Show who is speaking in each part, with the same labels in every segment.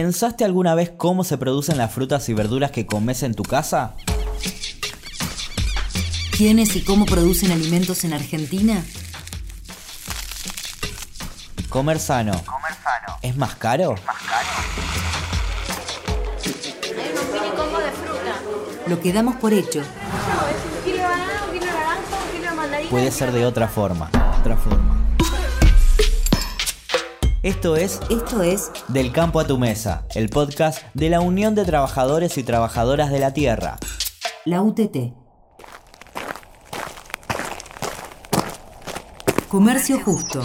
Speaker 1: ¿Pensaste alguna vez cómo se producen las frutas y verduras que comes en tu casa?
Speaker 2: ¿Quiénes y cómo producen alimentos en Argentina?
Speaker 1: Comer sano. ¿Es más caro?
Speaker 3: Hay unos mini combos de fruta.
Speaker 2: Lo que damos por hecho.
Speaker 3: No, es un kilo de banana, un kilo de naranja, un kilo de mandarina.
Speaker 1: Puede ser de otra forma. Otra forma. Esto es
Speaker 2: Esto es
Speaker 1: Del campo a tu mesa, el podcast de la Unión de Trabajadores y Trabajadoras de la Tierra.
Speaker 2: la UTT. Comercio justo.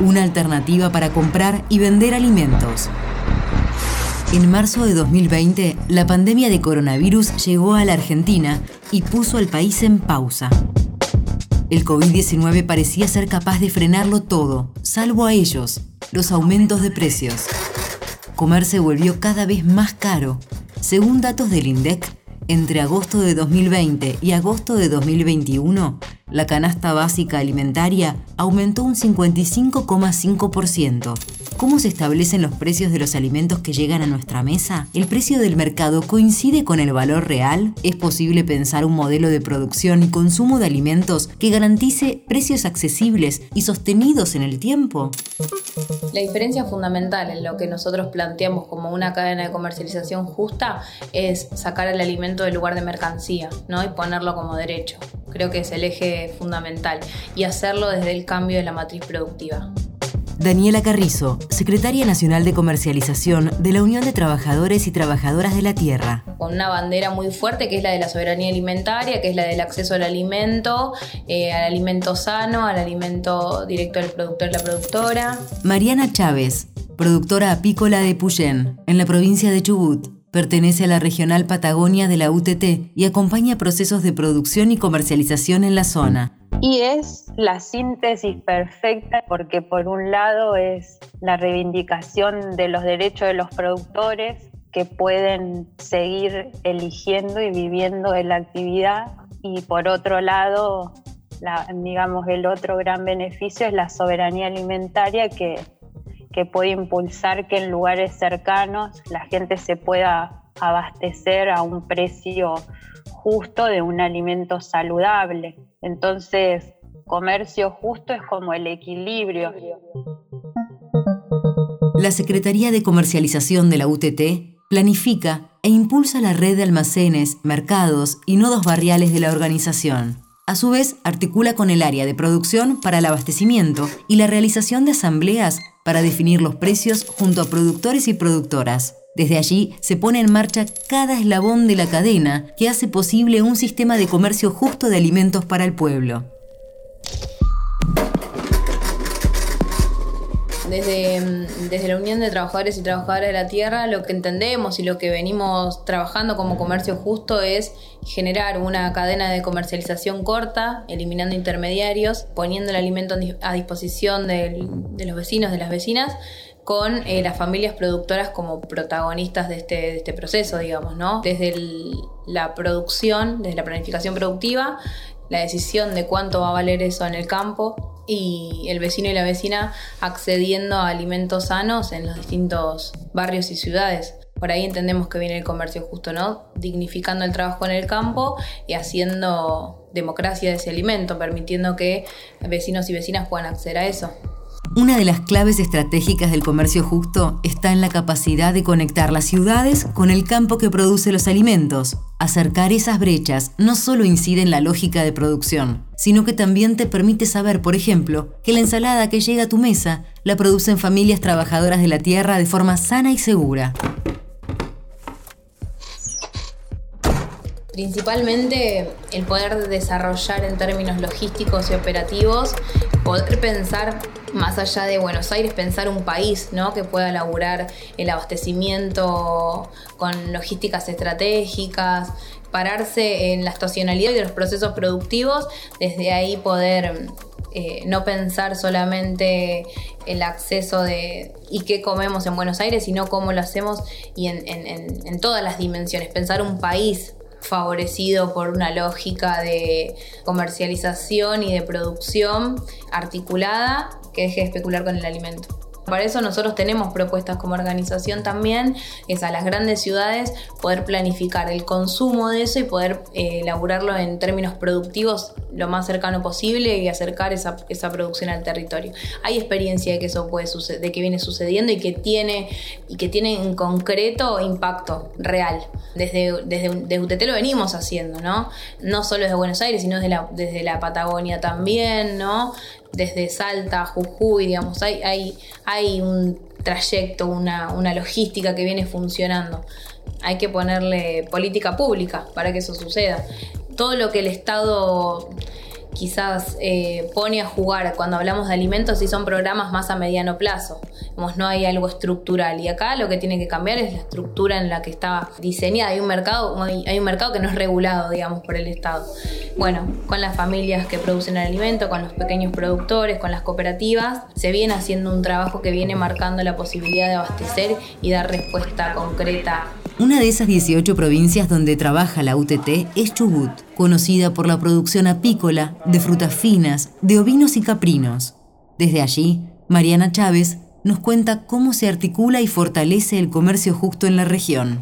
Speaker 2: Una alternativa para comprar y vender alimentos. En marzo de 2020, la pandemia de coronavirus llegó a la Argentina y puso al país en pausa. El COVID-19 parecía ser capaz de frenarlo todo, salvo a ellos, los aumentos de precios. Comer se volvió cada vez más caro. Según datos del INDEC, entre agosto de 2020 y agosto de 2021, la canasta básica alimentaria aumentó un 55,5%. ¿Cómo se establecen los precios de los alimentos que llegan a nuestra mesa? ¿El precio del mercado coincide con el valor real? ¿Es posible pensar un modelo de producción y consumo de alimentos que garantice precios accesibles y sostenidos en el tiempo?
Speaker 4: La diferencia fundamental en lo que nosotros planteamos como una cadena de comercialización justa es sacar el alimento del lugar de mercancía ¿no? y ponerlo como derecho. Creo que es el eje fundamental y hacerlo desde el cambio de la matriz productiva.
Speaker 2: Daniela Carrizo, secretaria nacional de comercialización de la Unión de Trabajadores y Trabajadoras de la Tierra.
Speaker 4: Con una bandera muy fuerte que es la de la soberanía alimentaria, que es la del acceso al alimento, eh, al alimento sano, al alimento directo del productor y la productora.
Speaker 2: Mariana Chávez, productora apícola de Puyén, en la provincia de Chubut. Pertenece a la regional Patagonia de la UTT y acompaña procesos de producción y comercialización en la zona.
Speaker 5: Y es la síntesis perfecta porque por un lado es la reivindicación de los derechos de los productores que pueden seguir eligiendo y viviendo en la actividad y por otro lado, la- digamos, el otro gran beneficio es la soberanía alimentaria que, que puede impulsar que en lugares cercanos la gente se pueda abastecer a un precio justo de un alimento saludable. Entonces, comercio justo es como el equilibrio.
Speaker 2: La Secretaría de Comercialización de la UTT planifica e impulsa la red de almacenes, mercados y nodos barriales de la organización. A su vez, articula con el área de producción para el abastecimiento y la realización de asambleas para definir los precios junto a productores y productoras. Desde allí se pone en marcha cada eslabón de la cadena que hace posible un sistema de comercio justo de alimentos para el pueblo.
Speaker 4: Desde, mm, desde la Unión de Trabajadores y Trabajadoras de la Tierra, lo que entendemos y lo que venimos trabajando como comercio justo es generar una cadena de comercialización corta, eliminando intermediarios, poniendo el alimento a dis- a disposición de los vecinos, de las vecinas, con eh, las familias productoras como protagonistas de este, este proceso, digamos, ¿no? Desde la producción, desde la planificación productiva, la decisión de cuánto va a valer eso en el campo y el vecino y la vecina accediendo a alimentos sanos en los distintos barrios y ciudades. Por ahí entendemos que viene el comercio justo, ¿no? Dignificando el trabajo en el campo y haciendo democracia de ese alimento, permitiendo que vecinos y vecinas puedan acceder a eso.
Speaker 2: Una de las claves estratégicas del comercio justo está en la capacidad de conectar las ciudades con el campo que produce los alimentos. Acercar esas brechas no solo incide en la lógica de producción, sino que también te permite saber, por ejemplo, que la ensalada que llega a tu mesa la producen familias trabajadoras de la tierra de forma sana y segura.
Speaker 4: Principalmente el poder desarrollar en términos logísticos y operativos, poder pensar más allá de Buenos Aires, pensar un país ¿no? que pueda laburar el abastecimiento con logísticas estratégicas, pararse en la estacionalidad de los procesos productivos, desde ahí poder eh, no pensar solamente el acceso de y qué comemos en Buenos Aires, sino cómo lo hacemos y en, todas las dimensiones. Pensar un país favorecido por una lógica de comercialización y de producción articulada que deje de especular con el alimento. Para eso nosotros tenemos propuestas como organización también, es a las grandes ciudades poder planificar el consumo de eso y poder eh, elaborarlo en términos productivos lo más cercano posible y acercar esa, esa, producción al territorio. Hay experiencia de que eso puede suceder, de que viene sucediendo y que tiene, y que tiene en concreto impacto real. Desde, desde, UTT lo venimos haciendo, ¿no? No solo desde Buenos Aires, sino desde la, desde la Patagonia también, ¿no? Desde Salta, Jujuy, digamos, hay, hay, hay un trayecto, una, una logística que viene funcionando. Hay que ponerle política pública para que eso suceda todo lo que el Estado quizás eh, pone a jugar cuando hablamos de alimentos y son programas más a mediano plazo. no hay algo estructural. Y acá lo que tiene que cambiar es la estructura en la que está diseñada. Hay un mercado, hay un mercado que no es regulado, digamos, por el Estado. Bueno, con las familias que producen el alimento, con los pequeños productores, con las cooperativas, se viene haciendo un trabajo que viene marcando la posibilidad de abastecer y dar respuesta concreta
Speaker 2: una de esas 18 provincias donde trabaja la UTT es Chubut, conocida por la producción apícola, de frutas finas, de ovinos y caprinos. Desde allí, Mariana Chávez nos cuenta cómo se articula y fortalece el comercio justo en la región.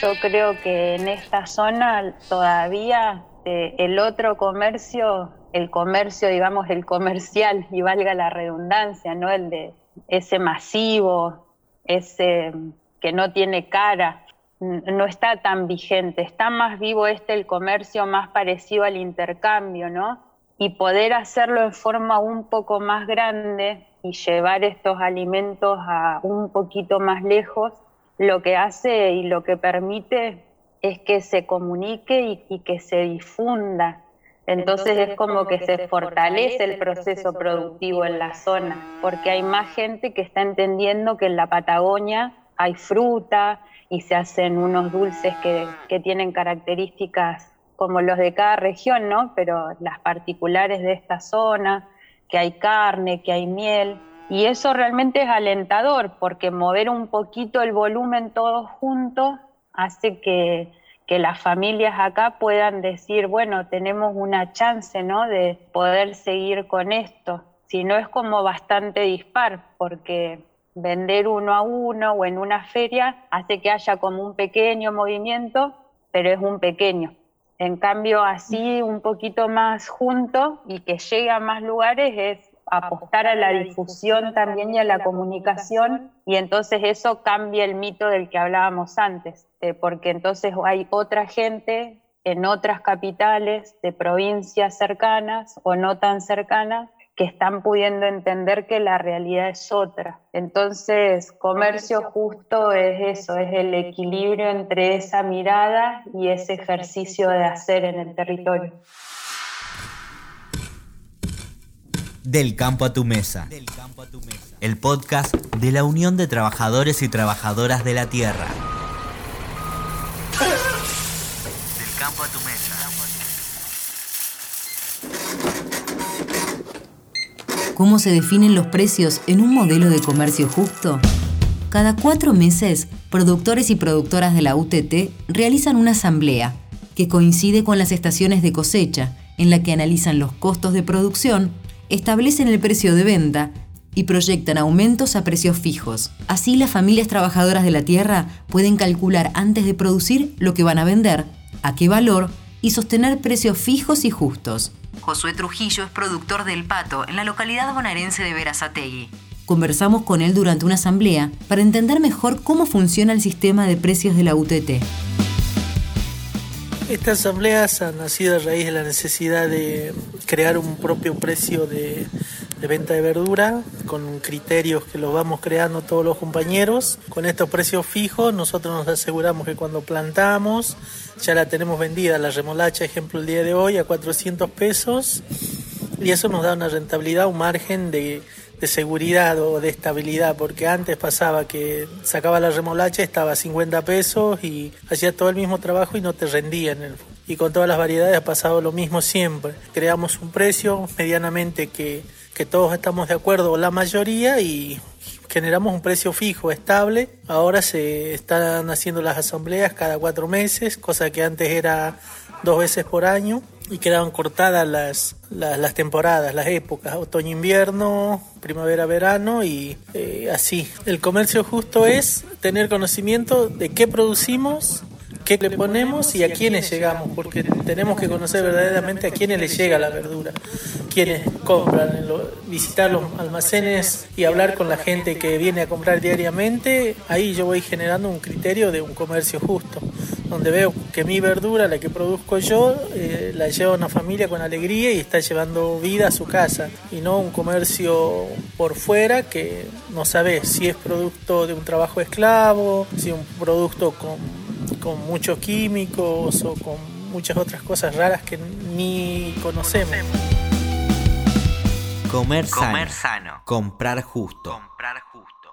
Speaker 5: Yo creo que en esta zona todavía eh, el otro comercio, el comercio, digamos, el comercial, y valga la redundancia, ¿no? El de ese masivo, ese que no tiene cara, no está tan vigente, está más vivo este el comercio más parecido al intercambio, ¿no? Y poder hacerlo en forma un poco más grande y llevar estos alimentos a un poquito más lejos, lo que hace y lo que permite es que se comunique y que se difunda entonces es como que se fortalece el proceso productivo en la zona, porque hay más gente que está entendiendo que en la Patagonia hay fruta y se hacen unos dulces que, que tienen características como los de cada región, ¿no? Pero las particulares de esta zona, que hay carne, que hay miel. Y eso realmente es alentador, porque mover un poquito el volumen todos juntos hace que que las familias acá puedan decir, bueno, tenemos una chance, ¿no? De poder seguir con esto. Si no es como bastante dispar, porque vender uno a uno o en una feria hace que haya como un pequeño movimiento, pero es un pequeño. En cambio, así un poquito más junto y que llegue a más lugares es apostar a la difusión también y a la comunicación y entonces eso cambia el mito del que hablábamos antes, eh, porque entonces hay otra gente en otras capitales de provincias cercanas o no tan cercanas que están pudiendo entender que la realidad es otra. Entonces, comercio justo es eso, es el equilibrio entre esa mirada y ese ejercicio de hacer en el territorio.
Speaker 1: Del campo a tu mesa. El podcast de la Unión de Trabajadores y Trabajadoras de la Tierra. Del campo a tu mesa.
Speaker 2: ¿Cómo se definen los precios en un modelo de comercio justo? Cada cuatro meses, productores y productoras de la UTT realizan una asamblea que coincide con las estaciones de cosecha, en la que analizan los costos de producción establecen el precio de venta y proyectan aumentos a precios fijos. Así las familias trabajadoras de la tierra pueden calcular antes de producir lo que van a vender, a qué valor y sostener precios fijos y justos. Josué Trujillo es productor del pato en la localidad bonaerense de Verazategui. Conversamos con él durante una asamblea para entender mejor cómo funciona el sistema de precios de la UTT.
Speaker 6: Estas asambleas han nacido a raíz de la necesidad de crear un propio precio de, venta de verdura con criterios que los vamos creando todos los compañeros. Con estos precios fijos nosotros nos aseguramos que cuando plantamos ya la tenemos vendida, la remolacha ejemplo el día de hoy a 400 pesos y eso nos da una rentabilidad, un margen de de seguridad o de estabilidad, porque antes pasaba que sacaba la remolacha, estaba a 50 pesos y hacía todo el mismo trabajo y no te rendía. y con todas las variedades ha pasado lo mismo siempre. Creamos un precio medianamente que, que todos estamos de acuerdo, la mayoría, y generamos un precio fijo, estable. Ahora se están haciendo las asambleas cada cuatro meses, cosa que antes era dos veces por año y quedaban cortadas las, las, temporadas, las épocas, otoño-invierno, primavera-verano y eh, así. El comercio justo es tener conocimiento de qué producimos qué le ponemos y a quiénes llegamos, porque tenemos que conocer verdaderamente a quiénes les llega la verdura, quiénes compran, visitar los almacenes y hablar con la gente que viene a comprar diariamente, ahí yo voy generando un criterio de un comercio justo, donde veo que mi verdura, la que produzco yo, eh, la lleva una familia con alegría y está llevando vida a su casa, y no un comercio por fuera que no sabe si es producto de un trabajo esclavo, si es un producto con con muchos químicos o con muchas otras cosas raras que ni conocemos.
Speaker 1: Comer sano. Comprar justo. Comprar justo.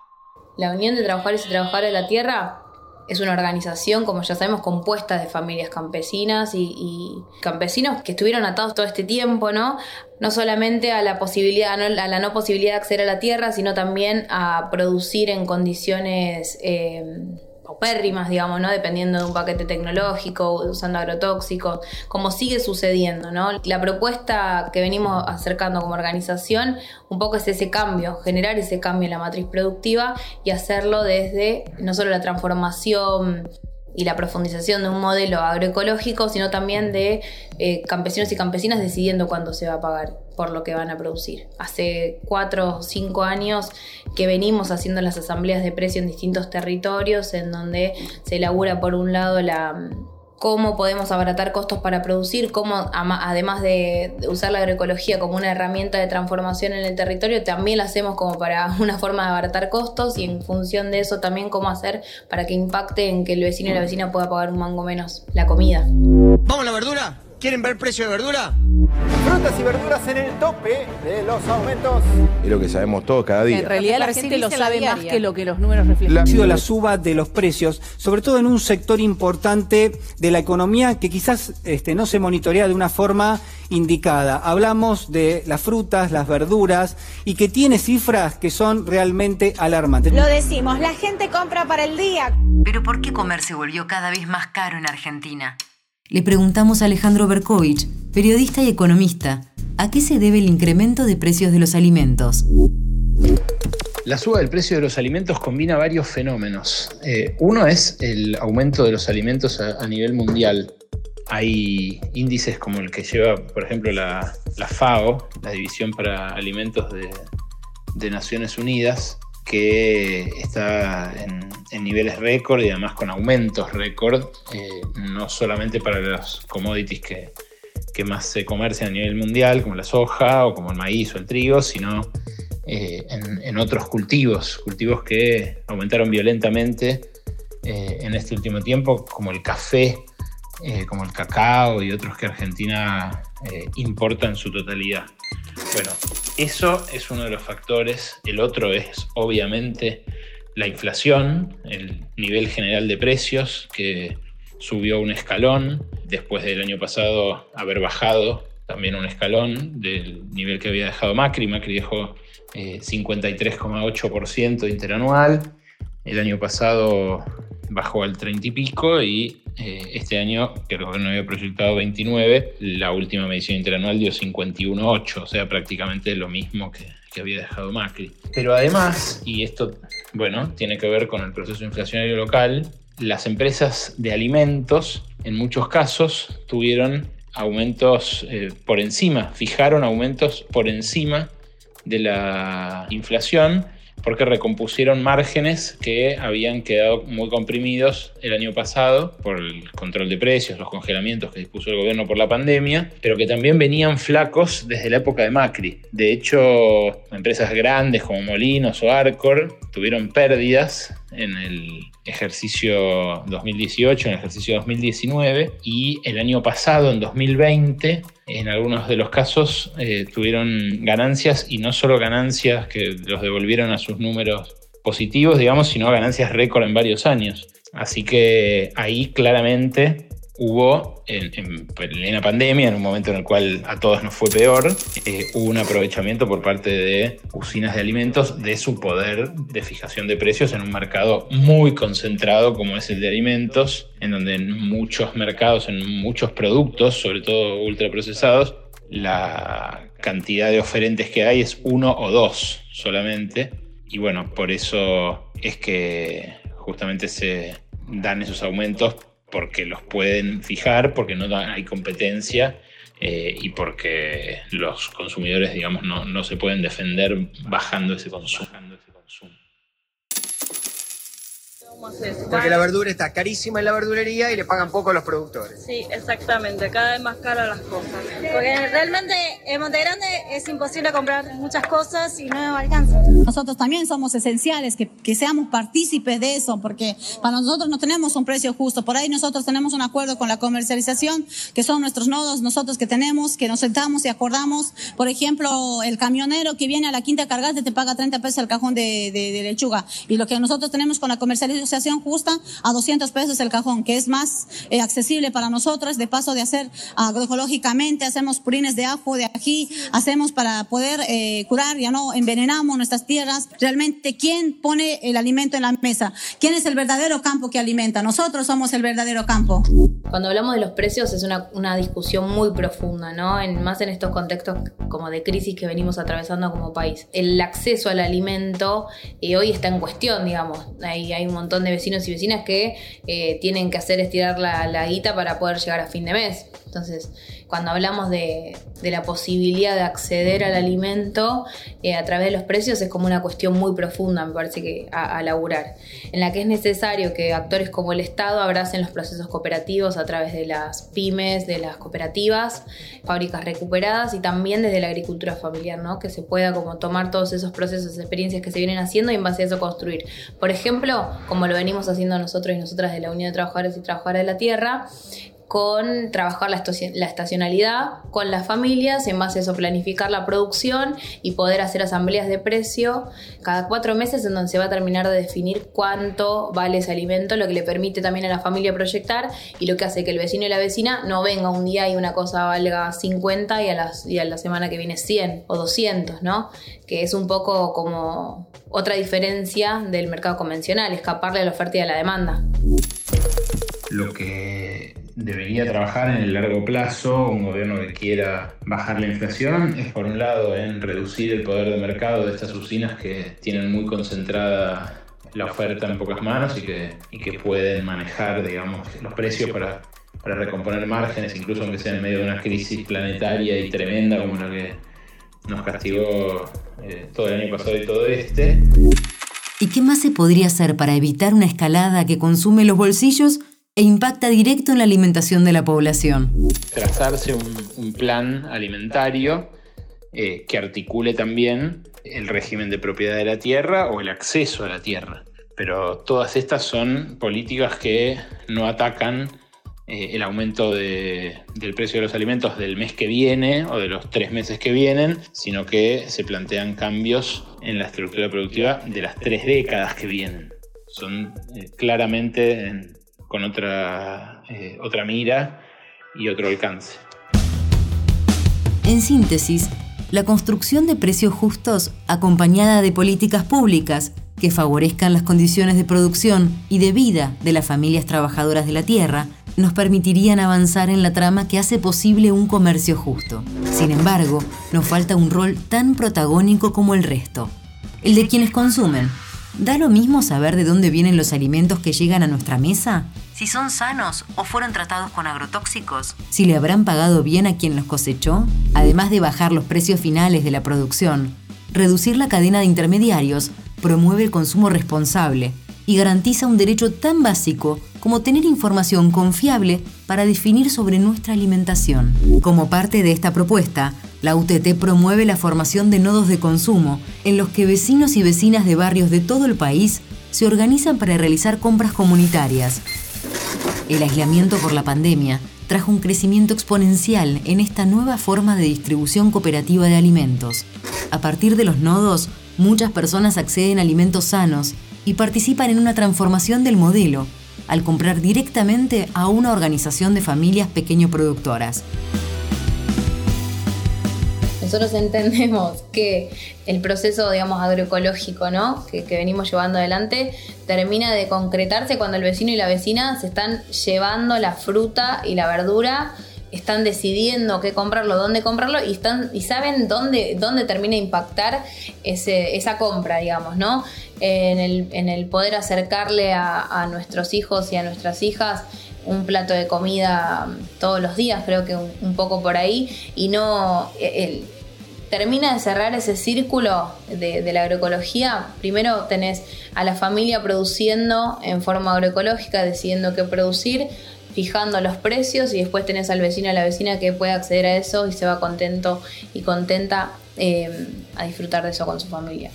Speaker 4: La Unión de Trabajadores y Trabajadoras de la Tierra es una organización, como ya sabemos, compuesta de familias campesinas y, campesinos que estuvieron atados todo este tiempo, ¿no? No solamente a la posibilidad, a la no posibilidad de acceder a la tierra, sino también a producir en condiciones eh, pérrimas, digamos, ¿no? Dependiendo de un paquete tecnológico, usando agrotóxicos, como sigue sucediendo, ¿no? La propuesta que venimos acercando como organización un poco es ese cambio, generar ese cambio en la matriz productiva y hacerlo desde no solo la transformación y la profundización de un modelo agroecológico, sino también de eh, campesinos y campesinas decidiendo cuándo se va a pagar por lo que van a producir. Hace cuatro o cinco años que venimos haciendo las asambleas de precio en distintos territorios, en donde se elabora por un lado la cómo podemos abaratar costos para producir, cómo además de usar la agroecología como una herramienta de transformación en el territorio, también la hacemos como para una forma de abaratar costos y en función de eso también cómo hacer para que impacte en que el vecino y la vecina pueda pagar un mango menos la comida.
Speaker 7: ¿Vamos a la verdura? ¿Quieren ver precio de verdura?
Speaker 8: Frutas y verduras en el tope de los aumentos.
Speaker 9: Es lo que sabemos todos cada día.
Speaker 10: En realidad la, gente lo sabe más que lo que los números reflejan.
Speaker 11: Ha sido la suba de los precios, sobre todo en un sector importante de la economía que quizás este, no se monitorea de una forma indicada. Hablamos de las frutas, las verduras y que tiene cifras que son realmente alarmantes.
Speaker 12: Lo decimos, la gente compra para el día.
Speaker 2: Pero ¿por qué comer se volvió cada vez más caro en Argentina? Le preguntamos a Alejandro Berkovich, periodista y economista, ¿a qué se debe el incremento de precios de los alimentos?
Speaker 13: La suba del precio de los alimentos combina varios fenómenos. Eh, uno es el aumento de los alimentos a, nivel mundial. Hay índices como el que lleva, por ejemplo, la, FAO, la División para Alimentos de, de Naciones Unidas, que está en, niveles récord y además con aumentos récord, eh, no solamente para los commodities que, más se comercian a nivel mundial, como la soja o como el maíz o el trigo, sino eh, en, otros cultivos, cultivos que aumentaron violentamente eh, en este último tiempo, como el café, como el cacao y otros que Argentina importa en su totalidad. Bueno, eso es uno de los factores. El otro es, obviamente, la inflación, el nivel general de precios, que subió un escalón después del año pasado haber bajado también un escalón del nivel que había dejado Macri. Macri dejó 53,8% eh, interanual. El año pasado bajó al 30 y pico y eh, este año, que el gobierno había proyectado 29, la última medición interanual dio 51,8, o sea, prácticamente lo mismo que, que había dejado Macri. Pero además, y esto, bueno, tiene que ver con el proceso inflacionario local, las empresas de alimentos, en muchos casos, tuvieron aumentos eh, por encima, fijaron aumentos por encima de la inflación porque recompusieron márgenes que habían quedado muy comprimidos el año pasado por el control de precios, los congelamientos que dispuso el gobierno por la pandemia, pero que también venían flacos desde la época de Macri. De hecho, empresas grandes como Molinos o Arcor tuvieron pérdidas en el ejercicio 2018, en el ejercicio 2019 y el año pasado, en 2020, en algunos de los casos eh, tuvieron ganancias y no solo ganancias que los devolvieron a sus números positivos, digamos, sino ganancias récord en varios años. Así que ahí claramente hubo en, plena pandemia, en un momento en el cual a todos nos fue peor, eh, hubo un aprovechamiento por parte de usinas de alimentos de su poder de fijación de precios en un mercado muy concentrado como es el de alimentos, en donde en muchos mercados, en muchos productos, sobre todo ultraprocesados, la cantidad de oferentes que hay es uno o dos solamente. Y bueno, por eso es que justamente se dan esos aumentos porque los pueden fijar, porque no hay competencia eh, y porque los consumidores, digamos, no, no se pueden defender bajando ese consumo.
Speaker 7: Porque la verdura está carísima en la verdulería y le pagan poco a los productores.
Speaker 14: Sí, exactamente, cada vez más caras las cosas. Porque realmente en Monte Grande es imposible comprar muchas cosas y no alcanza.
Speaker 12: Nosotros también somos esenciales que, que seamos partícipes de eso, porque para nosotros no tenemos un precio justo. Por ahí nosotros tenemos un acuerdo con la comercialización, que son nuestros nodos, nosotros que tenemos, que nos sentamos y acordamos. Por ejemplo, el camionero que viene a la quinta cargada te paga 30 pesos el cajón de, de, de lechuga. Y lo que nosotros tenemos con la comercialización justa a 200 pesos el cajón, que es más eh, accesible para nosotros, de paso de hacer agroecológicamente, hacemos purines de ajo, de ají, hacemos para poder eh, curar, ya no envenenamos nuestras tierras. Realmente, ¿quién pone el alimento en la mesa? ¿Quién es el verdadero campo que alimenta? Nosotros somos el verdadero campo.
Speaker 4: Cuando hablamos de los precios es una, una discusión muy profunda, ¿no? En, más en estos contextos como de crisis que venimos atravesando como país. El acceso al alimento eh, hoy está en cuestión, digamos. Hay, hay un montón de vecinos y vecinas que eh, tienen que hacer estirar la, la, guita para poder llegar a fin de mes. Entonces, cuando hablamos de, la posibilidad de acceder al alimento eh, a través de los precios, es como una cuestión muy profunda, me parece que a, a, laburar, en la que es necesario que actores como el Estado abracen los procesos cooperativos a través de las pymes, de las cooperativas, fábricas recuperadas y también desde la agricultura familiar, ¿no? que se pueda como tomar todos esos procesos, experiencias que se vienen haciendo y en base a eso construir. Por ejemplo, como lo venimos haciendo nosotros y nosotras de la Unión de Trabajadores y Trabajadoras de la Tierra, con trabajar la, estacionalidad con las familias, en base a eso planificar la producción y poder hacer asambleas de precio cada cuatro meses en donde se va a terminar de definir cuánto vale ese alimento, lo que le permite también a la familia proyectar y lo que hace que el vecino y la vecina no venga un día y una cosa valga 50 y a, las, y a la semana que viene 100 o 200, ¿no? Que es un poco como otra diferencia del mercado convencional, escaparle a la oferta y a la demanda.
Speaker 13: Lo que debería trabajar en el largo plazo un gobierno que quiera bajar la inflación es por un lado en reducir el poder de mercado de estas usinas que tienen muy concentrada la oferta en pocas manos y que, y que pueden manejar digamos, los precios para, para recomponer márgenes, incluso aunque sea en medio de una crisis planetaria y tremenda como la que nos castigó eh, todo el año pasado y todo este.
Speaker 2: ¿Y qué más se podría hacer para evitar una escalada que consume los bolsillos e impacta directo en la alimentación de la población.
Speaker 13: Trazarse un, plan alimentario eh, que articule también el régimen de propiedad de la tierra o el acceso a la tierra. Pero todas estas son políticas que no atacan eh, el aumento del precio de los alimentos del mes que viene o de los tres meses que vienen, sino que se plantean cambios en la estructura productiva de las tres décadas que vienen. Son eh, claramente con otra, eh, otra mira y otro alcance.
Speaker 2: En síntesis, la construcción de precios justos acompañada de políticas públicas que favorezcan las condiciones de producción y de vida de las familias trabajadoras de la tierra nos permitirían avanzar en la trama que hace posible un comercio justo. Sin embargo, nos falta un rol tan protagónico como el resto, el de quienes consumen, ¿Da lo mismo saber de dónde vienen los alimentos que llegan a nuestra mesa? Si son sanos o fueron tratados con agrotóxicos. Si le habrán pagado bien a quien los cosechó. Además de bajar los precios finales de la producción, reducir la cadena de intermediarios promueve el consumo responsable y garantiza un derecho tan básico como tener información confiable para definir sobre nuestra alimentación. Como parte de esta propuesta, la UTT promueve la formación de nodos de consumo en los que vecinos y vecinas de barrios de todo el país se organizan para realizar compras comunitarias. El aislamiento por la pandemia trajo un crecimiento exponencial en esta nueva forma de distribución cooperativa de alimentos. A partir de los nodos, muchas personas acceden a alimentos sanos y participan en una transformación del modelo, al comprar directamente a una organización de familias pequeño productoras.
Speaker 4: Nosotros entendemos que el proceso, digamos, agroecológico, ¿no? Que, venimos llevando adelante, termina de concretarse cuando el vecino y la vecina se están llevando la fruta y la verdura están decidiendo qué comprarlo, dónde comprarlo y, están, y saben dónde, dónde termina de impactar ese, esa compra, digamos, ¿no? En el, en el poder acercarle a, a, nuestros hijos y a nuestras hijas un plato de comida todos los días, creo que un poco por ahí, y no... El, termina de cerrar ese círculo de, la agroecología, primero tenés a la familia produciendo en forma agroecológica, decidiendo qué producir, fijando los precios y después tenés al vecino a la vecina que puede acceder a eso y se va contento y contenta eh, a disfrutar de eso con su familia.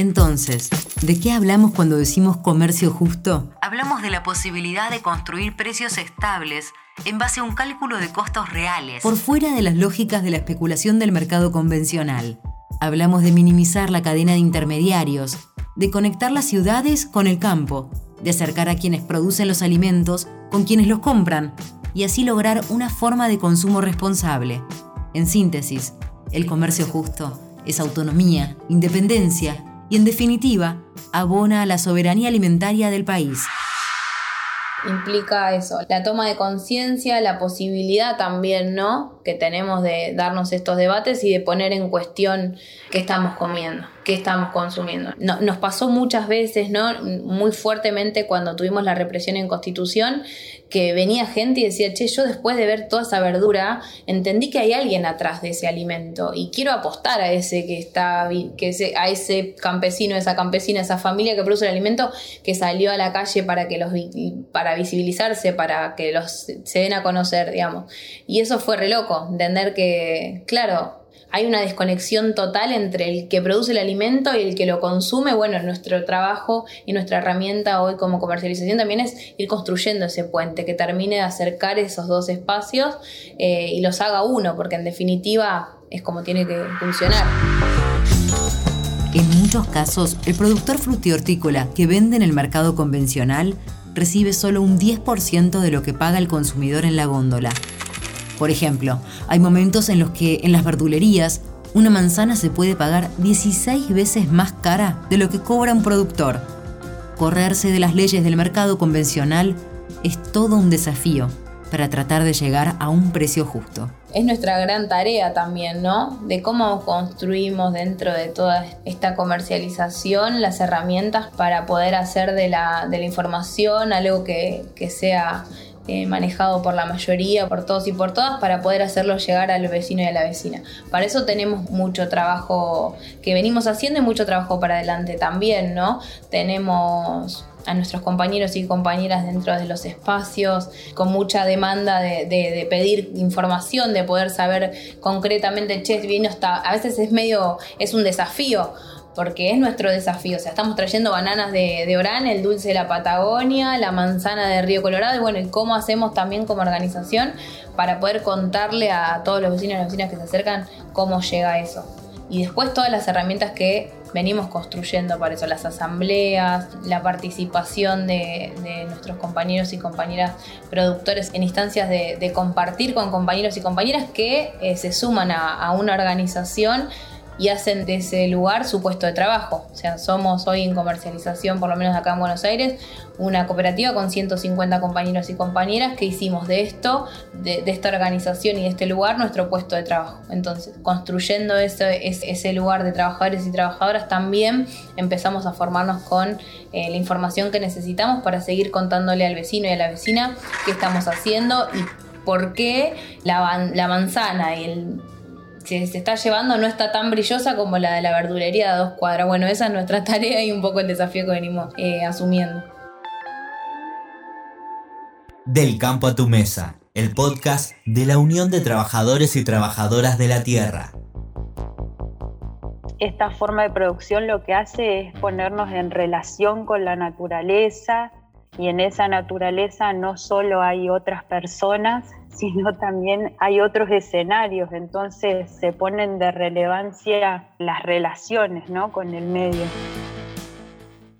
Speaker 2: Entonces, ¿de qué hablamos cuando decimos comercio justo? Hablamos de la posibilidad de construir precios estables en base a un cálculo de costos reales, por fuera de las lógicas de la especulación del mercado convencional. Hablamos de minimizar la cadena de intermediarios, de conectar las ciudades con el campo, de acercar a quienes producen los alimentos con quienes los compran y así lograr una forma de consumo responsable. En síntesis, el comercio justo es autonomía, independencia y, en definitiva, abona a la soberanía alimentaria del país
Speaker 4: implica eso, la toma de conciencia, la posibilidad también, ¿no? Que tenemos de darnos estos debates y de poner en cuestión qué estamos comiendo, qué estamos consumiendo. No, nos pasó muchas veces, ¿no? Muy fuertemente cuando tuvimos la represión en Constitución, que venía gente y decía, che, yo después de ver toda esa verdura, entendí que hay alguien atrás de ese alimento y quiero apostar a ese que está, que a ese campesino, esa campesina, esa familia que produce el alimento, que salió a la calle para que los, para visibilizarse, para que los se den a conocer, digamos. Y eso fue re loco, entender que, claro, hay una desconexión total entre el que produce el alimento y el que lo consume. Bueno, nuestro trabajo y nuestra herramienta hoy como comercialización también es ir construyendo ese puente que termine de acercar esos dos espacios eh, y los haga uno, porque en definitiva es como tiene que funcionar.
Speaker 2: En muchos casos, el productor frutihortícola que vende en el mercado convencional recibe solo un 10% de lo que paga el consumidor en la góndola. Por ejemplo, hay momentos en los que en las verdulerías una manzana se puede pagar 16 veces más cara de lo que cobra un productor. Correrse de las leyes del mercado convencional es todo un desafío para tratar de llegar a un precio justo.
Speaker 4: Es nuestra gran tarea también, ¿no? De cómo construimos dentro de toda esta comercialización las herramientas para poder hacer de la, información algo que sea eh, manejado por la mayoría, por todos y por todas, para poder hacerlo llegar al vecino y a la vecina. Para eso tenemos mucho trabajo que venimos haciendo y mucho trabajo para adelante también, ¿no? Tenemos a nuestros compañeros y compañeras dentro de los espacios, con mucha demanda de, pedir información, de poder saber concretamente, che, vino está, a veces es medio, es un desafío, porque es nuestro desafío. O sea, estamos trayendo bananas de, Orán, el dulce de la Patagonia, la manzana de Río Colorado, y bueno, y cómo hacemos también como organización para poder contarle a todos los vecinos y las vecinas que se acercan cómo llega eso. Y después todas las herramientas que venimos construyendo para eso, las asambleas, la participación de, nuestros compañeros y compañeras productores en instancias de, compartir con compañeros y compañeras que eh, se suman a una organización y hacen de ese lugar su puesto de trabajo. O sea, somos hoy en comercialización, por lo menos acá en Buenos Aires, una cooperativa con 150 compañeros y compañeras que hicimos de esto, de, esta organización y de este lugar, nuestro puesto de trabajo. Entonces, construyendo ese, ese lugar de trabajadores y trabajadoras, también empezamos a formarnos con eh, la información que necesitamos para seguir contándole al vecino y a la vecina qué estamos haciendo y por qué la, la manzana y el que se está llevando no está tan brillosa como la de la verdulería de dos cuadras. Bueno, esa es nuestra tarea y un poco el desafío que venimos eh, asumiendo.
Speaker 1: Del campo a tu mesa, el podcast de la Unión de Trabajadores y Trabajadoras de la Tierra.
Speaker 5: Esta forma de producción lo que hace es ponernos en relación con la naturaleza y en esa naturaleza no solo hay otras personas, sino también hay otros escenarios, entonces se ponen de relevancia las relaciones ¿no? con el medio.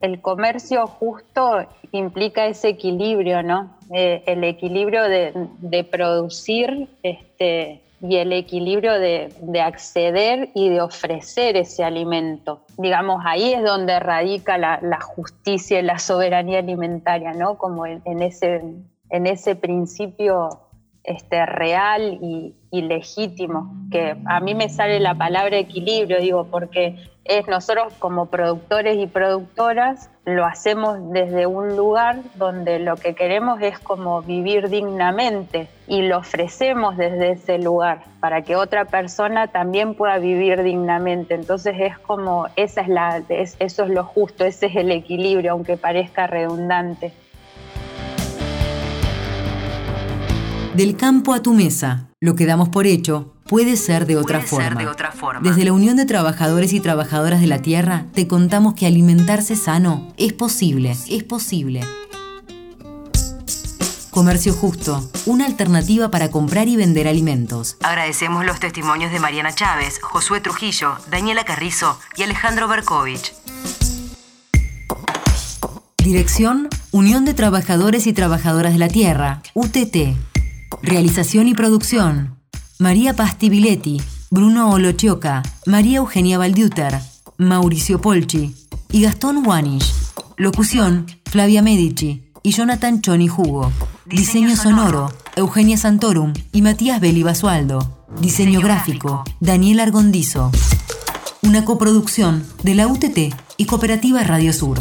Speaker 5: el comercio justo implica ese equilibrio, ¿no? Eh, el equilibrio de, producir este, y el equilibrio de, acceder y de ofrecer ese alimento. Digamos, ahí es donde radica la, justicia y la soberanía alimentaria, ¿no? Como en, ese, en ese principio este, real y, legítimo, que a mí me sale la palabra equilibrio, digo, porque es nosotros como productores y productoras lo hacemos desde un lugar donde lo que queremos es como vivir dignamente y lo ofrecemos desde ese lugar para que otra persona también pueda vivir dignamente. Entonces es como, esa es la, eso es lo justo, ese es el equilibrio, aunque parezca redundante.
Speaker 2: Del campo a tu mesa, lo que damos por hecho puede ser de otra, forma. Desde la Unión de Trabajadores y Trabajadoras de la Tierra te contamos que alimentarse sano es posible, es posible. Comercio Justo, una alternativa para comprar y vender alimentos. Agradecemos los testimonios de Mariana Chávez, Josué Trujillo, Daniela Carrizo y Alejandro Berkovich. Dirección, Unión de Trabajadores y Trabajadoras de la Tierra, UTT. Realización y producción. María Pastibiletti, Bruno Olochioca, María Eugenia Valdiuter, Mauricio Polchi y Gastón Wanish. Locución, Flavia Medici y Jonathan Choni Jugo. Diseño sonoro, Eugenia Santorum y Matías Beli Basualdo. Diseño gráfico, Daniel Argondizo. Una coproducción de la UTT y Cooperativa Radio Sur.